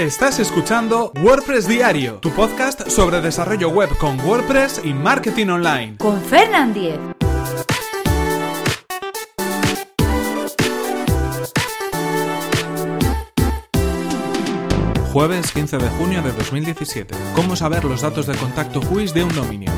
Estás escuchando WordPress Diario, tu podcast sobre desarrollo web con WordPress y marketing online. Con Fernand Diez. Jueves 15 de junio de 2017. ¿Cómo saber los datos de contacto WHOIS de un dominio?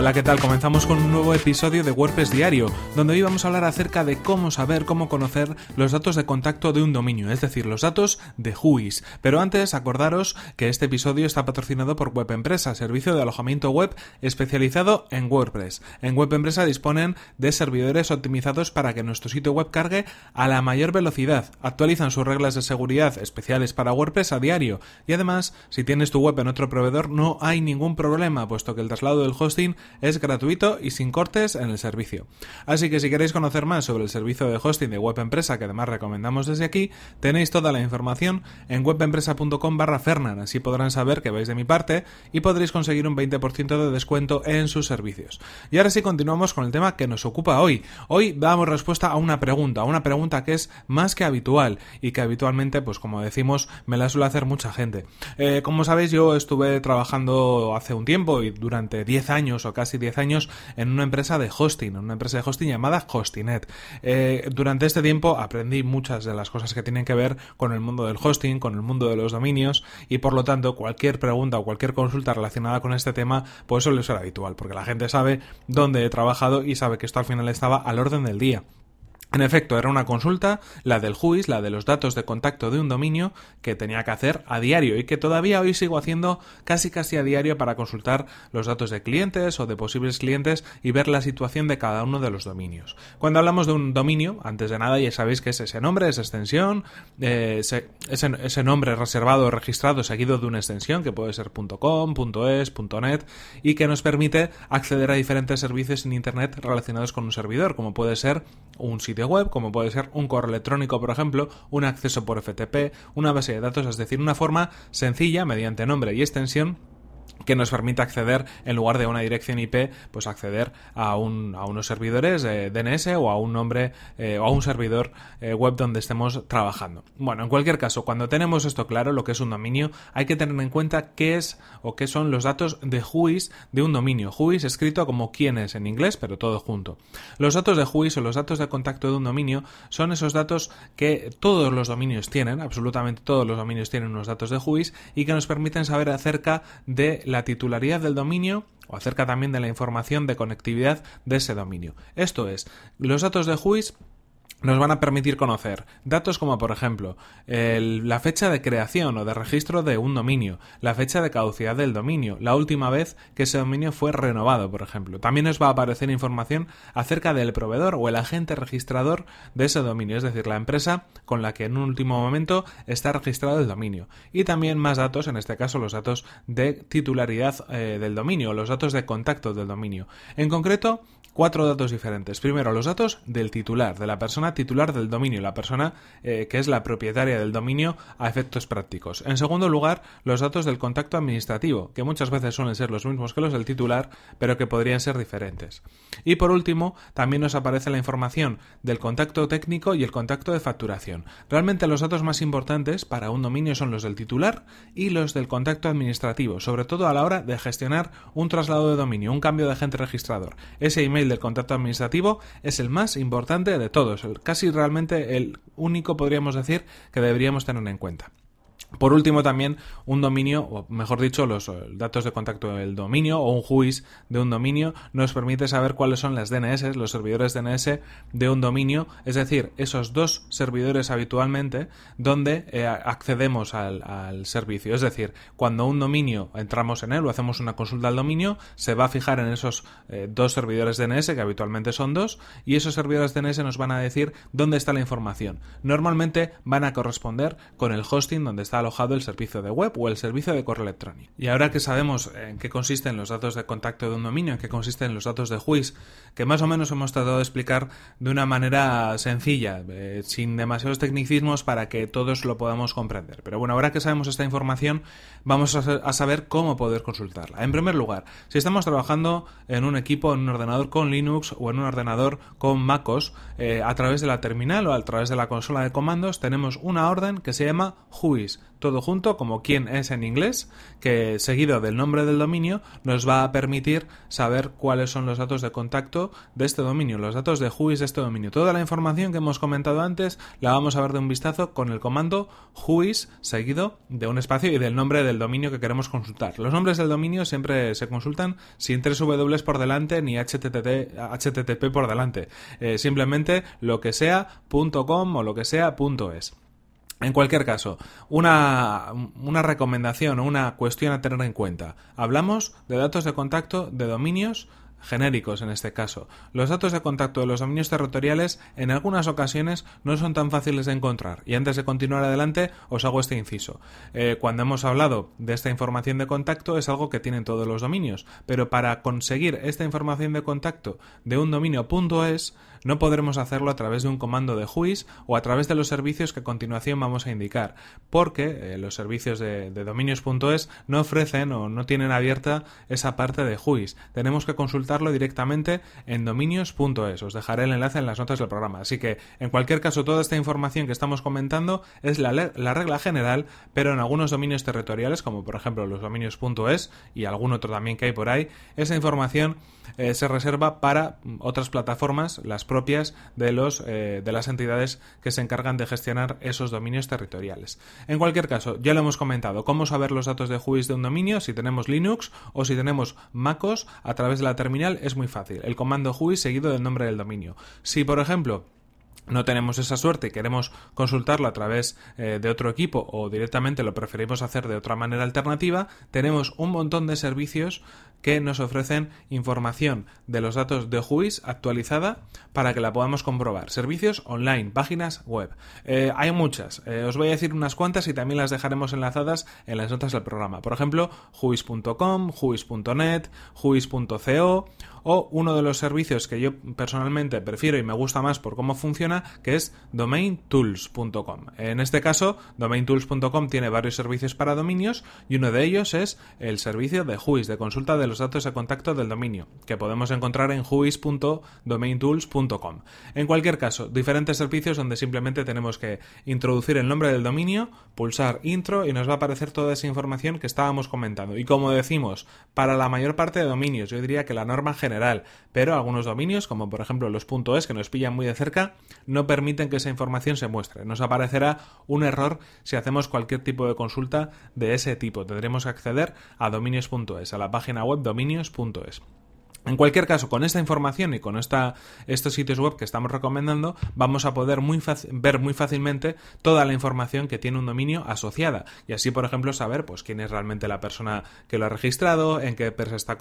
Hola, ¿qué tal? Comenzamos con un nuevo episodio de WordPress Diario, donde hoy vamos a hablar acerca de cómo saber, cómo conocer los datos de contacto de un dominio, es decir, los datos de WHOIS. Pero antes, acordaros que este episodio está patrocinado por Web Empresa, servicio de alojamiento web especializado en WordPress. En Web Empresa disponen de servidores optimizados para que nuestro sitio web cargue a la mayor velocidad. Actualizan sus reglas de seguridad especiales para WordPress a diario. Y además, si tienes tu web en otro proveedor, no hay ningún problema, puesto que el traslado del hosting es gratuito y sin cortes en el servicio. Así que si queréis conocer más sobre el servicio de hosting de Web Empresa, que además recomendamos desde aquí, tenéis toda la información en webempresa.com barra Fernan, así podrán saber que vais de mi parte y podréis conseguir un 20% de descuento en sus servicios. Y ahora sí continuamos con el tema que nos ocupa hoy. Hoy damos respuesta a una pregunta, una pregunta que es más que habitual y que habitualmente, pues como decimos, me la suele hacer mucha gente. Eh, como sabéis, yo estuve trabajando hace un tiempo y durante 10 años o casi 10 años en una empresa de hosting, en una empresa de hosting llamada Hostinet. Eh, durante este tiempo aprendí muchas de las cosas que tienen que ver con el mundo del hosting, con el mundo de los dominios y por lo tanto cualquier pregunta o cualquier consulta relacionada con este tema pues suele ser habitual porque la gente sabe dónde he trabajado y sabe que esto al final estaba al orden del día. En efecto, era una consulta, la del JUIS, la de los datos de contacto de un dominio, que tenía que hacer a diario y que todavía hoy sigo haciendo casi casi a diario para consultar los datos de clientes o de posibles clientes y ver la situación de cada uno de los dominios. Cuando hablamos de un dominio, antes de nada ya sabéis que es ese nombre, esa extensión, eh, ese, ese, nombre reservado o registrado seguido de una extensión que puede ser .com, .es, .net y que nos permite acceder a diferentes servicios en Internet relacionados con un servidor, como puede ser un sitio web, como puede ser un correo electrónico, por ejemplo, un acceso por FTP, una base de datos, es decir, una forma sencilla, mediante nombre y extensión, que nos permite acceder, en lugar de una dirección IP, pues acceder a, un, a unos servidores de DNS o a un nombre eh, o a un servidor eh, web donde estemos trabajando. Bueno, en cualquier caso, cuando tenemos esto claro, lo que es un dominio, hay que tener en cuenta qué es o qué son los datos de WHOIS de un dominio. WHOIS escrito como quién es en inglés, pero todo junto. Los datos de WHOIS o los datos de contacto de un dominio son esos datos que todos los dominios tienen, absolutamente todos los dominios tienen unos datos de WHOIS y que nos permiten saber acerca de la titularidad del dominio o acerca también de la información de conectividad de ese dominio. Esto es, los datos de WHOIS nos van a permitir conocer datos como por ejemplo la fecha de creación o de registro de un dominio, la fecha de caducidad del dominio, la última vez que ese dominio fue renovado, por ejemplo. También nos va a aparecer información acerca del proveedor o el agente registrador de ese dominio, es decir, la empresa con la que en un último momento está registrado el dominio. Y también más datos, en este caso los datos de titularidad eh, del dominio, los datos de contacto del dominio. En concreto, cuatro datos diferentes. Primero, los datos del titular, de la persona titular del dominio, la persona eh, que es la propietaria del dominio a efectos prácticos. En segundo lugar, los datos del contacto administrativo, que muchas veces suelen ser los mismos que los del titular, pero que podrían ser diferentes. Y por último, también nos aparece la información del contacto técnico y el contacto de facturación. Realmente los datos más importantes para un dominio son los del titular y los del contacto administrativo, sobre todo a la hora de gestionar un traslado de dominio, un cambio de agente registrador. Ese email del contacto administrativo es el más importante de todos, casi realmente el único podríamos decir que deberíamos tener en cuenta. Por último, también un dominio, o mejor dicho, los eh, datos de contacto del dominio o un juiz de un dominio nos permite saber cuáles son las DNS, los servidores DNS de un dominio, es decir, esos dos servidores habitualmente donde eh, accedemos al, servicio. Es decir, cuando un dominio entramos en él o hacemos una consulta al dominio, se va a fijar en esos eh, dos servidores DNS, que habitualmente son dos, y esos servidores DNS nos van a decir dónde está la información. Normalmente van a corresponder con el hosting donde está alojado el servicio de web o el servicio de correo electrónico. Y ahora que sabemos en qué consisten los datos de contacto de un dominio, en qué consisten los datos de juiz, que más o menos hemos tratado de explicar de una manera sencilla, eh, sin demasiados tecnicismos para que todos lo podamos comprender. Pero bueno, ahora que sabemos esta información, vamos a, saber cómo poder consultarla. En primer lugar, si estamos trabajando en un equipo, en un ordenador con Linux o en un ordenador con MacOS, eh, a través de la terminal o a través de la consola de comandos, tenemos una orden que se llama Whois, todo junto como quién es en inglés, que seguido del nombre del dominio nos va a permitir saber cuáles son los datos de contacto de este dominio, los datos de Whois de este dominio. Toda la información que hemos comentado antes la vamos a ver de un vistazo con el comando Whois seguido de un espacio y del nombre del dominio que queremos consultar. Los nombres del dominio siempre se consultan sin tres W por delante ni HTTP, por delante. Eh, simplemente lo que sea .com o lo que sea .es. En cualquier caso, una, recomendación o una cuestión a tener en cuenta. Hablamos de datos de contacto de dominios genéricos en este caso. Los datos de contacto de los dominios territoriales en algunas ocasiones no son tan fáciles de encontrar. Y antes de continuar adelante, os hago este inciso. Eh, cuando hemos hablado de esta información de contacto es algo que tienen todos los dominios, pero para conseguir esta información de contacto de un dominio .es no podremos hacerlo a través de un comando de juiz o a través de los servicios que a continuación vamos a indicar, porque eh, los servicios de, dominios.es no ofrecen o no tienen abierta esa parte de juiz. Tenemos que consultarlo directamente en dominios.es. Os dejaré el enlace en las notas del programa. Así que, en cualquier caso, toda esta información que estamos comentando es la, la regla general, pero en algunos dominios territoriales, como por ejemplo los dominios.es y algún otro también que hay por ahí, esa información eh, se reserva para otras plataformas, las propias de, los, eh, de las entidades que se encargan de gestionar esos dominios territoriales. En cualquier caso, ya lo hemos comentado, cómo saber los datos de juiz de un dominio, si tenemos Linux o si tenemos MacOS a través de la terminal es muy fácil. El comando juiz seguido del nombre del dominio. Si, por ejemplo, no tenemos esa suerte y queremos consultarlo a través eh, de otro equipo o directamente lo preferimos hacer de otra manera alternativa, tenemos un montón de servicios que nos ofrecen información de los datos de juiz actualizada para que la podamos comprobar. Servicios online, páginas web. Eh, hay muchas. Eh, os voy a decir unas cuantas y también las dejaremos enlazadas en las notas del programa. Por ejemplo, juiz.com, juiz.net, juiz.co o uno de los servicios que yo personalmente prefiero y me gusta más por cómo funciona, que es domaintools.com. En este caso, domaintools.com tiene varios servicios para dominios y uno de ellos es el servicio de juiz, de consulta de los datos de contacto del dominio, que podemos encontrar en juiz.domaintools.com. En cualquier caso, diferentes servicios donde simplemente tenemos que introducir el nombre del dominio, pulsar intro y nos va a aparecer toda esa información que estábamos comentando. Y como decimos, para la mayor parte de dominios, yo diría que la norma general, pero algunos dominios, como por ejemplo los .es, que nos pillan muy de cerca, no permiten que esa información se muestre. Nos aparecerá un error si hacemos cualquier tipo de consulta de ese tipo. Tendremos que acceder a dominios.es, a la página web dominios.es. En cualquier caso, con esta información y con esta, estos sitios web que estamos recomendando, vamos a poder ver muy fácilmente toda la información que tiene un dominio asociada. Y así, por ejemplo, saber pues, quién es realmente la persona que lo ha registrado, en qué empresa está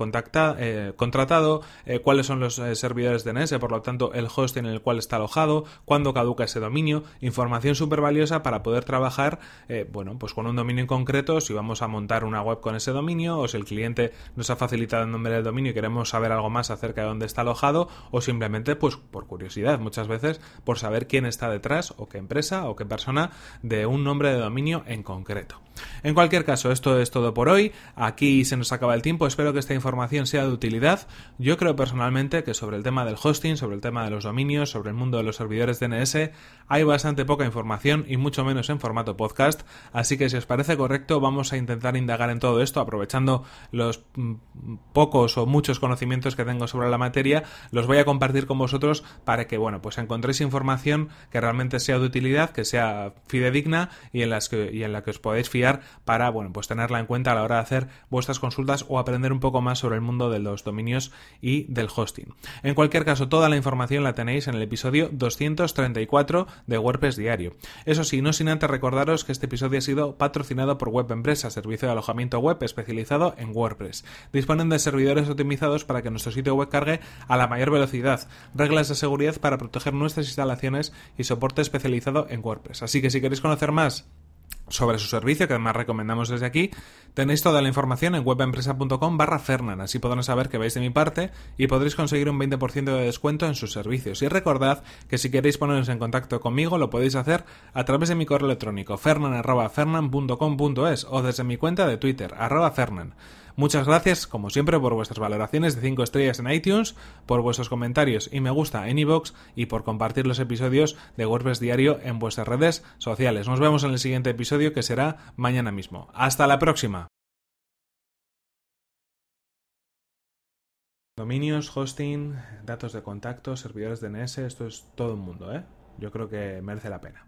eh, contratado, eh, cuáles son los eh, servidores DNS, por lo tanto, el host en el cual está alojado, cuándo caduca ese dominio. Información súper valiosa para poder trabajar bueno, pues con un dominio en concreto, si vamos a montar una web con ese dominio o si el cliente nos ha facilitado el nombre del dominio y queremos saber algo más acerca de dónde está alojado o simplemente pues por curiosidad muchas veces por saber quién está detrás o qué empresa o qué persona de un nombre de dominio en concreto. En cualquier caso, esto es todo por hoy. Aquí se nos acaba el tiempo. Espero que esta información sea de utilidad. Yo creo personalmente que sobre el tema del hosting, sobre el tema de los dominios, sobre el mundo de los servidores DNS, hay bastante poca información y mucho menos en formato podcast. Así que si os parece correcto, vamos a intentar indagar en todo esto, aprovechando los mm, pocos o muchos conocimientos que tengo sobre la materia, los voy a compartir con vosotros para que, bueno, pues encontréis información que realmente sea de utilidad, que sea fidedigna y en, las que, y en la que os podéis fiar para, bueno, pues tenerla en cuenta a la hora de hacer vuestras consultas o aprender un poco más sobre el mundo de los dominios y del hosting. En cualquier caso, toda la información la tenéis en el episodio 234 de WordPress Diario. Eso sí, no sin antes recordaros que este episodio ha sido patrocinado por Web Empresa, servicio de alojamiento web especializado en WordPress. Disponen de servidores optimizados para que nuestro sitio web cargue a la mayor velocidad, reglas de seguridad para proteger nuestras instalaciones y soporte especializado en WordPress. Así que si queréis conocer más sobre su servicio, que además recomendamos desde aquí, tenéis toda la información en webempresa.com barra Fernan, así podrán saber que vais de mi parte y podréis conseguir un 20% de descuento en sus servicios. Y recordad que si queréis poneros en contacto conmigo lo podéis hacer a través de mi correo electrónico fernan.fernan.com.es o desde mi cuenta de Twitter, arroba fernan. Muchas gracias, como siempre, por vuestras valoraciones de 5 estrellas en iTunes, por vuestros comentarios y me gusta en iVoox y por compartir los episodios de WordPress Diario en vuestras redes sociales. Nos vemos en el siguiente episodio que será mañana mismo. ¡Hasta la próxima! Dominios, hosting, datos de contacto, servidores DNS, esto es todo un mundo, ¿eh? Yo creo que merece la pena.